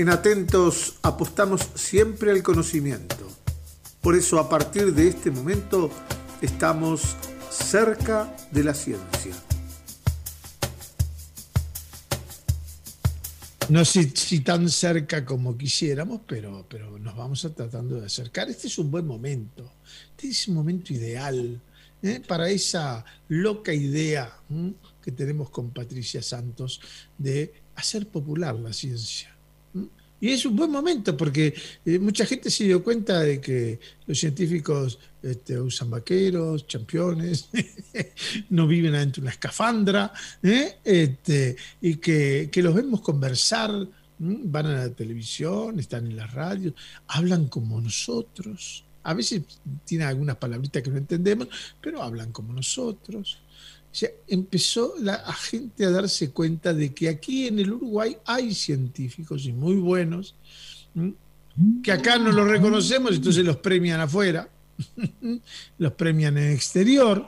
En Atentos apostamos siempre al conocimiento. Por eso a partir de este momento estamos cerca de la ciencia. No sé si tan cerca como quisiéramos, pero, pero nos vamos a tratando de acercar. Este es un buen momento, este es un momento ideal ¿eh? para esa loca idea que tenemos con Patricia Santos de hacer popular la ciencia. Y es un buen momento porque eh, mucha gente se dio cuenta de que los científicos este, usan vaqueros, championes, no viven adentro de una escafandra, ¿eh? este, y que, los vemos conversar, van a la televisión, están en la radio, hablan como nosotros. A veces tienen algunas palabritas que no entendemos, pero hablan como nosotros empezó la gente a darse cuenta de que aquí en el Uruguay hay científicos y muy buenos, que acá no los reconocemos, entonces los premian afuera, los premian en el exterior.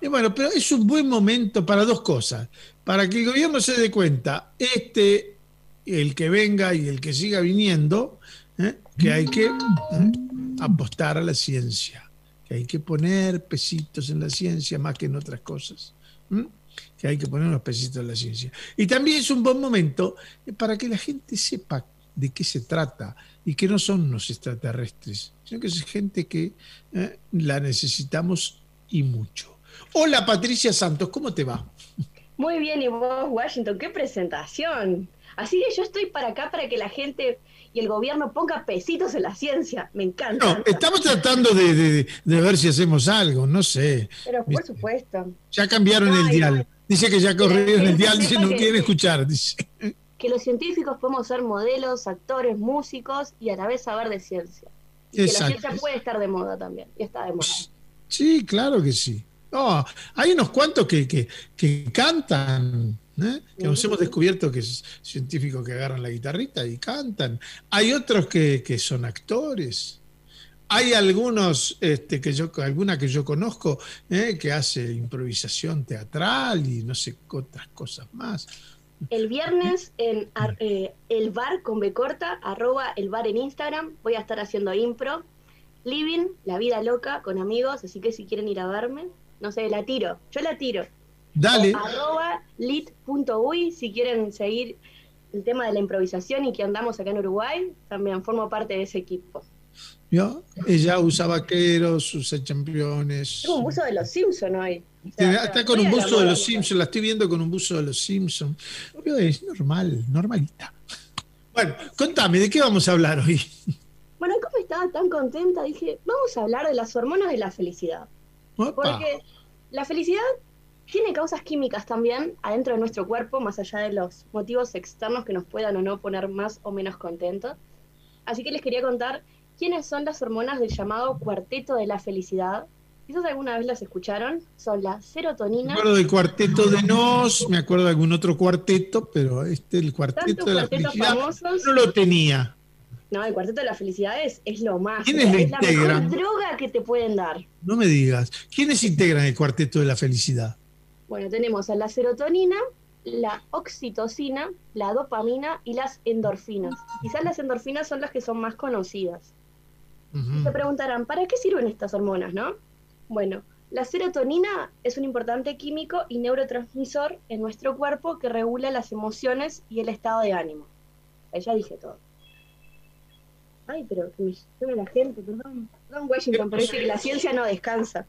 Y bueno, pero es un buen momento para dos cosas. Para que el gobierno se dé cuenta, este, el que venga y el que siga viniendo, ¿eh? que hay que ¿eh? apostar a la ciencia, que hay que poner pesitos en la ciencia más que en otras cosas que hay que poner unos pesitos en la ciencia. Y también es un buen momento para que la gente sepa de qué se trata y que no son los extraterrestres, sino que es gente que eh, la necesitamos y mucho. Hola Patricia Santos, ¿cómo te va? Muy bien, y vos, Washington, qué presentación. Así que yo estoy para acá para que la gente y el gobierno ponga pesitos en la ciencia. Me encanta. No, estamos tratando de, ver si hacemos algo, no sé. Pero por supuesto. Ya cambiaron el dial. Dice que ya corrieron el dial, dice no quieren escuchar. Que los científicos podemos ser modelos, actores, músicos y a la vez saber de ciencia. Y que la ciencia puede estar de moda también. Y está de moda. Sí, claro que sí. No, hay unos cuantos que, que, que cantan ¿eh? que nos hemos descubierto que es científicos que agarran la guitarrita y cantan. Hay otros que, son actores. Hay algunos, este, que yo, alguna que yo conozco, ¿eh? que hace improvisación teatral y no sé otras cosas más. El viernes en eh, el bar con B corta, arroba el bar en Instagram, voy a estar haciendo impro, living, la vida loca con amigos, así que si quieren ir a verme, no sé, la tiro, yo la tiro. Dale. arroba lit.uy si quieren seguir el tema de la improvisación y que andamos acá en Uruguay, también formo parte de ese equipo. ¿Yo? Ella usa vaqueros, usa championes. Tengo un buzo de los Simpsons hoy. está con un buzo de los Simpsons, la estoy viendo con un buzo de los Simpsons. Es normal, normalita. Bueno, contame, ¿de qué vamos a hablar hoy? Bueno, como estaba tan contenta, dije, vamos a hablar de las hormonas de la felicidad. Porque la felicidad tiene causas químicas también adentro de nuestro cuerpo, más allá de los motivos externos que nos puedan o no poner más o menos contentos. Así que les quería contar quiénes son las hormonas del llamado cuarteto de la felicidad. ¿Quizás alguna vez las escucharon? Son la serotonina. Me acuerdo del cuarteto de Nos, me acuerdo de algún otro cuarteto, pero este, el cuarteto de la felicidad, no lo tenía. No, el cuarteto de la felicidad es, lo más. ¿Quiénes lo es la mejor droga que te pueden dar. No me digas. ¿Quiénes integran el cuarteto de la felicidad? Bueno, tenemos a la serotonina, la oxitocina, la dopamina y las endorfinas. Quizás las endorfinas son las que son más conocidas. Se preguntarán, ¿para qué sirven estas hormonas, no? Bueno, la serotonina es un importante químico y neurotransmisor en nuestro cuerpo que regula las emociones y el estado de ánimo. Ahí ya dije todo. Ay, pero que me llame la gente, perdón, perdón Washington, pero que la ciencia no descansa.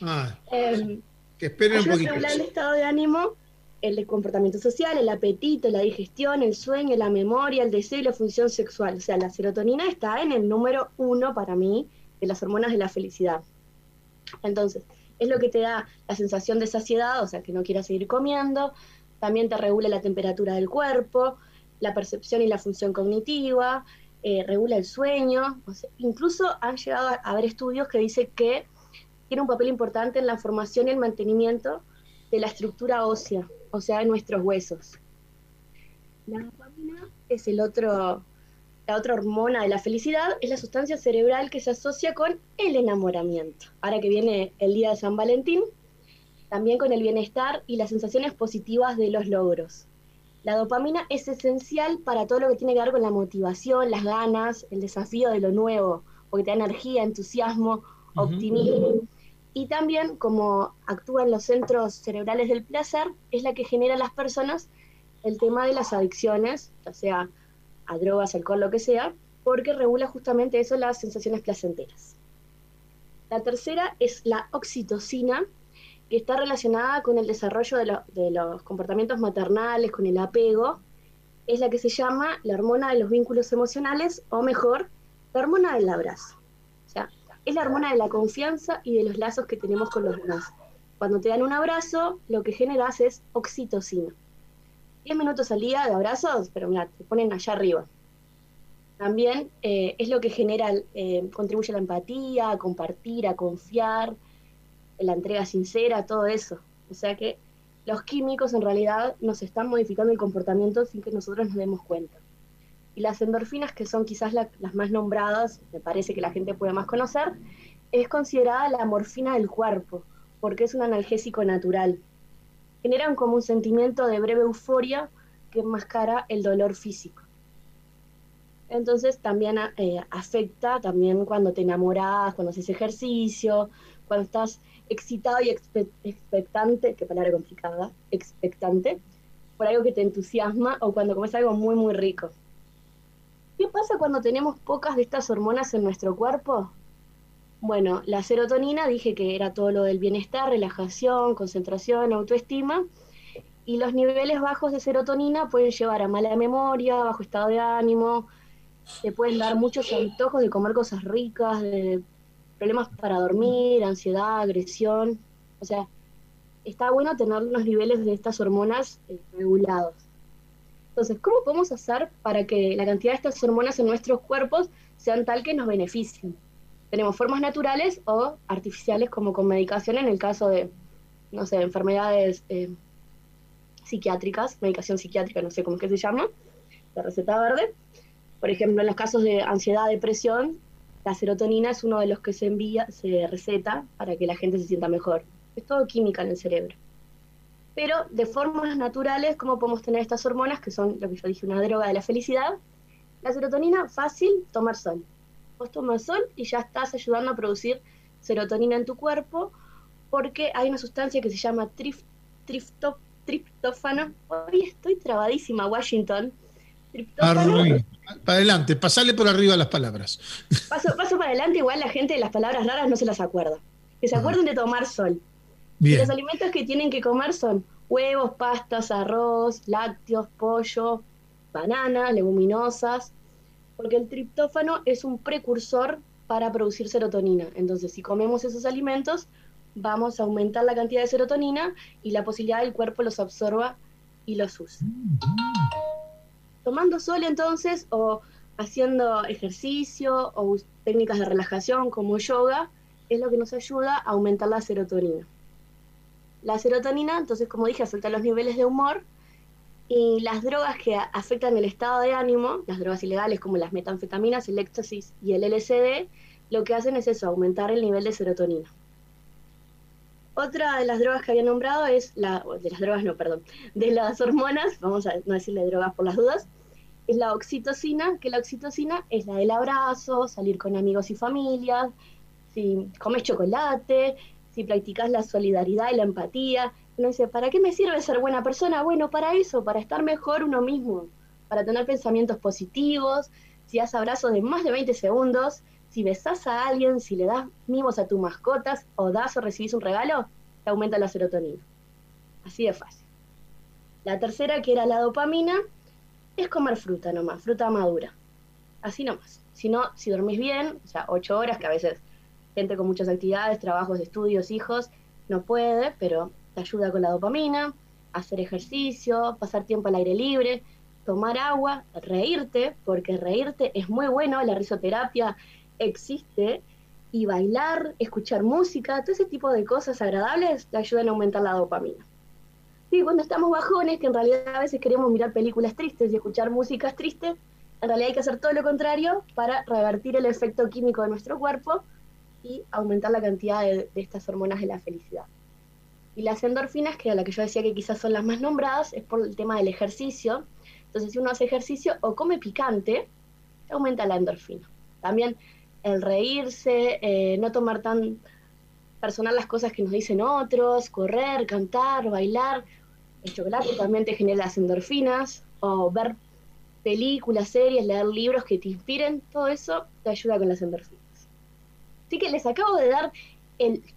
Ah. Eh, que esperen un poquito. el estado de ánimo, el comportamiento social, el apetito, la digestión, el sueño, la memoria, el deseo y la función sexual. O sea, la serotonina está en el número uno para mí de las hormonas de la felicidad. Entonces, es lo que te da la sensación de saciedad, o sea, que no quieras seguir comiendo. También te regula la temperatura del cuerpo, la percepción y la función cognitiva, eh, regula el sueño. incluso han llegado a haber estudios que dicen que tiene un papel importante en la formación y el mantenimiento de la estructura ósea, o sea, de nuestros huesos. La dopamina es el otro, la otra hormona de la felicidad, es la sustancia cerebral que se asocia con el enamoramiento. Ahora que viene el día de San Valentín, también con el bienestar y las sensaciones positivas de los logros. La dopamina es esencial para todo lo que tiene que ver con la motivación, las ganas, el desafío de lo nuevo, porque te da energía, entusiasmo, optimismo. Y también, como actúa en los centros cerebrales del placer, es la que genera a las personas el tema de las adicciones, ya sea a drogas, alcohol, lo que sea, porque regula justamente eso, las sensaciones placenteras. La tercera es la oxitocina, que está relacionada con el desarrollo de, los comportamientos maternales, con el apego. Es la que se llama la hormona de los vínculos emocionales, o mejor, la hormona del abrazo. Es la hormona de la confianza y de los lazos que tenemos con los demás. Cuando te dan un abrazo, lo que generas es oxitocina. 10 minutos al día de abrazos, pero mira, te ponen allá arriba. También eh, es lo que genera, eh, contribuye a la empatía, a compartir, a confiar, la entrega sincera, todo eso. O sea que los químicos en realidad nos están modificando el comportamiento sin que nosotros nos demos cuenta. Y las endorfinas, que son quizás las más nombradas, me parece que la gente puede más conocer, es considerada la morfina del cuerpo, porque es un analgésico natural generan como un sentimiento de breve euforia que enmascara el dolor físico. Entonces también eh, afecta también cuando te enamoras, cuando haces ejercicio, cuando estás excitado y expectante, qué palabra complicada, expectante, por algo que te entusiasma o cuando comes algo muy, muy rico. ¿Qué pasa cuando tenemos pocas de estas hormonas en nuestro cuerpo? Bueno, la serotonina dije que era todo lo del bienestar, relajación, concentración, autoestima. Y los niveles bajos de serotonina pueden llevar a mala memoria, bajo estado de ánimo, te pueden dar muchos antojos de comer cosas ricas, de problemas para dormir, ansiedad, agresión. O sea, está bueno tener los niveles de estas hormonas eh, regulados. Entonces, ¿cómo podemos hacer para que la cantidad de estas hormonas en nuestros cuerpos sean tal que nos beneficien? tenemos formas naturales o artificiales como con medicación en el caso de, no sé, enfermedades eh, psiquiátricas, medicación psiquiátrica, no sé cómo es que se llama, la receta verde. Por ejemplo, en los casos de ansiedad, depresión, la serotonina es uno de los que se envía, se receta para que la gente se sienta mejor. Es todo química en el cerebro. Pero de formas naturales, ¿cómo podemos tener estas hormonas que son lo que yo dije, una droga de la felicidad? La serotonina, fácil, tomar sol vos tomas sol y ya estás ayudando a producir serotonina en tu cuerpo, porque hay una sustancia que se llama trif, triptófano. Hoy estoy trabadísima, Washington. Triptófano. Para adelante, pasale por arriba las palabras. Paso, paso para adelante, igual la gente de las palabras raras no se las acuerda. Que se acuerden de tomar sol. Y los alimentos que tienen que comer son huevos, pastas, arroz, lácteos, pollo, bananas, leguminosas, porque el triptófano es un precursor para producir serotonina. Entonces, si comemos esos alimentos, vamos a aumentar la cantidad de serotonina y la posibilidad del cuerpo los absorba y los use. Tomando sol entonces, o haciendo ejercicio o técnicas de relajación como yoga, es lo que nos ayuda a aumentar la serotonina. La serotonina, entonces, como dije, afecta los niveles de humor y las drogas que afectan el estado de ánimo, las drogas ilegales como las metanfetaminas, el éxtasis y el LSD, lo que hacen es eso, aumentar el nivel de serotonina. Otra de las drogas que había nombrado es la, de las drogas no, perdón, de las hormonas, vamos a no decirle drogas por las dudas, es la oxitocina, que la oxitocina es la del abrazo, salir con amigos y familias, si comes chocolate, si practicas la solidaridad y la empatía, uno dice, ¿para qué me sirve ser buena persona? Bueno, para eso, para estar mejor uno mismo, para tener pensamientos positivos, si das abrazos de más de 20 segundos, si besás a alguien, si le das mimos a tus mascotas, o das o recibís un regalo, te aumenta la serotonina. Así de fácil. La tercera, que era la dopamina, es comer fruta nomás, fruta madura. Así nomás. Si no, si dormís bien, o sea, ocho horas, que a veces gente con muchas actividades, trabajos, estudios, hijos, no puede, pero te ayuda con la dopamina, hacer ejercicio, pasar tiempo al aire libre, tomar agua, reírte, porque reírte es muy bueno, la risoterapia existe, y bailar, escuchar música, todo ese tipo de cosas agradables te ayudan a aumentar la dopamina. Sí, cuando estamos bajones, que en realidad a veces queremos mirar películas tristes y escuchar músicas tristes, en realidad hay que hacer todo lo contrario para revertir el efecto químico de nuestro cuerpo y aumentar la cantidad de estas hormonas de la felicidad. Y las endorfinas, que era la que yo decía que quizás son las más nombradas, es por el tema del ejercicio. Entonces, si uno hace ejercicio o come picante, aumenta la endorfina. También el reírse, eh, no tomar tan personal las cosas que nos dicen otros, correr, cantar, bailar. El chocolate también te genera las endorfinas, o ver películas, series, leer libros que te inspiren, todo eso te ayuda con las endorfinas. Así que les acabo de dar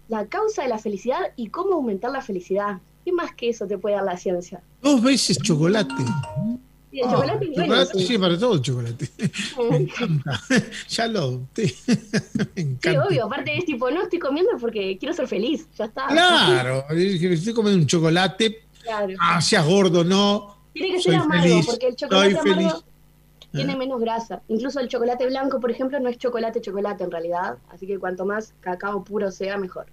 la causa de la felicidad y cómo aumentar la felicidad. ¿Qué más que eso te puede dar la ciencia? Dos veces chocolate. Sí, el chocolate, bueno, sí. para todo el chocolate. Me encanta. ya lo adopté. Me encanta. Sí, obvio. Aparte es tipo, no estoy comiendo porque quiero ser feliz. Ya está. Claro. Estoy comiendo un chocolate. Claro. Ah, seas gordo, no. Tiene que ser amargo, porque el chocolate amargo tiene menos grasa. Incluso el chocolate blanco, por ejemplo, no es chocolate chocolate en realidad. Así que cuanto más cacao puro sea, mejor.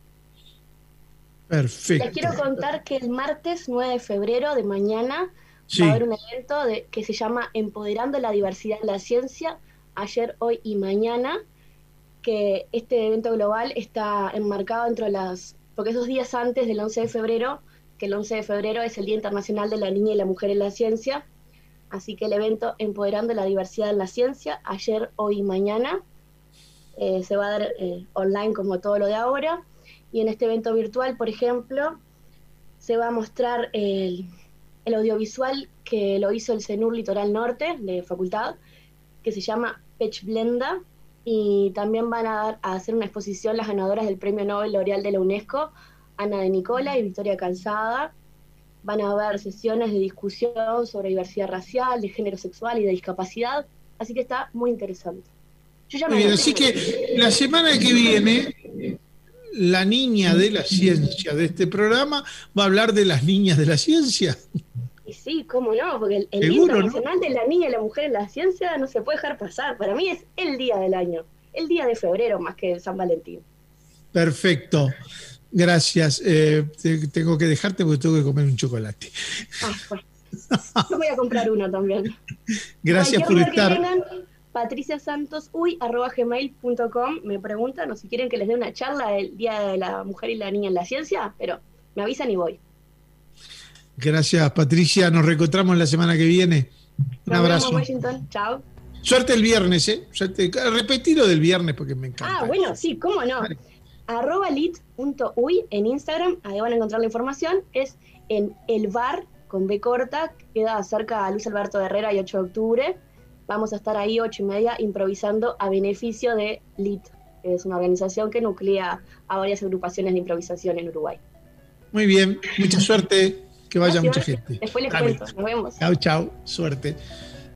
Perfecto. Les quiero contar que el martes 9 de febrero de mañana va a haber un evento de, que se llama Empoderando la diversidad en la ciencia, ayer, hoy y mañana, que este evento global está enmarcado entre las, porque esos días antes del 11 de febrero, que el 11 de febrero es el Día Internacional de la Niña y la Mujer en la Ciencia, así que el evento Empoderando la diversidad en la ciencia, ayer, hoy y mañana, eh, se va a dar eh, online como todo lo de ahora, y en este evento virtual, por ejemplo, se va a mostrar el audiovisual que lo hizo el CENUR Litoral Norte de Facultad, que se llama Pech Blenda, y también van a, a, hacer una exposición las ganadoras del Premio Nobel L'Oreal de la UNESCO, Ana de Nicola y Victoria Calzada. Van a haber sesiones de discusión sobre diversidad racial, de género sexual y de discapacidad, así que está muy interesante. así que la semana que viene la niña de la ciencia de este programa va a hablar de las niñas de la ciencia. Y sí, cómo no, porque el, Día Internacional de la Niña y la Mujer en la Ciencia no se puede dejar pasar. Para mí es el día del año, el día de febrero más que San Valentín. Perfecto. Gracias. Eh, tengo que dejarte porque tengo que comer un chocolate. Ah, pues. Yo voy a comprar uno también. Gracias por estar patriciasantosuy.gmail.com me preguntan o si quieren que les dé una charla del Día de la Mujer y la Niña en la Ciencia, pero me avisan y voy. Gracias, Patricia. Nos reencontramos la semana que viene. Un abrazo. Washington. Chao. Suerte el viernes, ¿eh? Suerte. Repetilo del viernes porque me encanta. Ah, bueno, sí, cómo no. Arroba lit.uy en Instagram, ahí van a encontrar la información. Es en el bar con B corta, queda cerca a Luis Alberto Herrera y 8 de octubre vamos a estar ahí ocho y media improvisando a beneficio de LIT, que es una organización que nuclea a varias agrupaciones de improvisación en Uruguay. Muy bien, mucha suerte, que vaya mucha gente. Después les cuento, nos vemos. Chao, chao, suerte.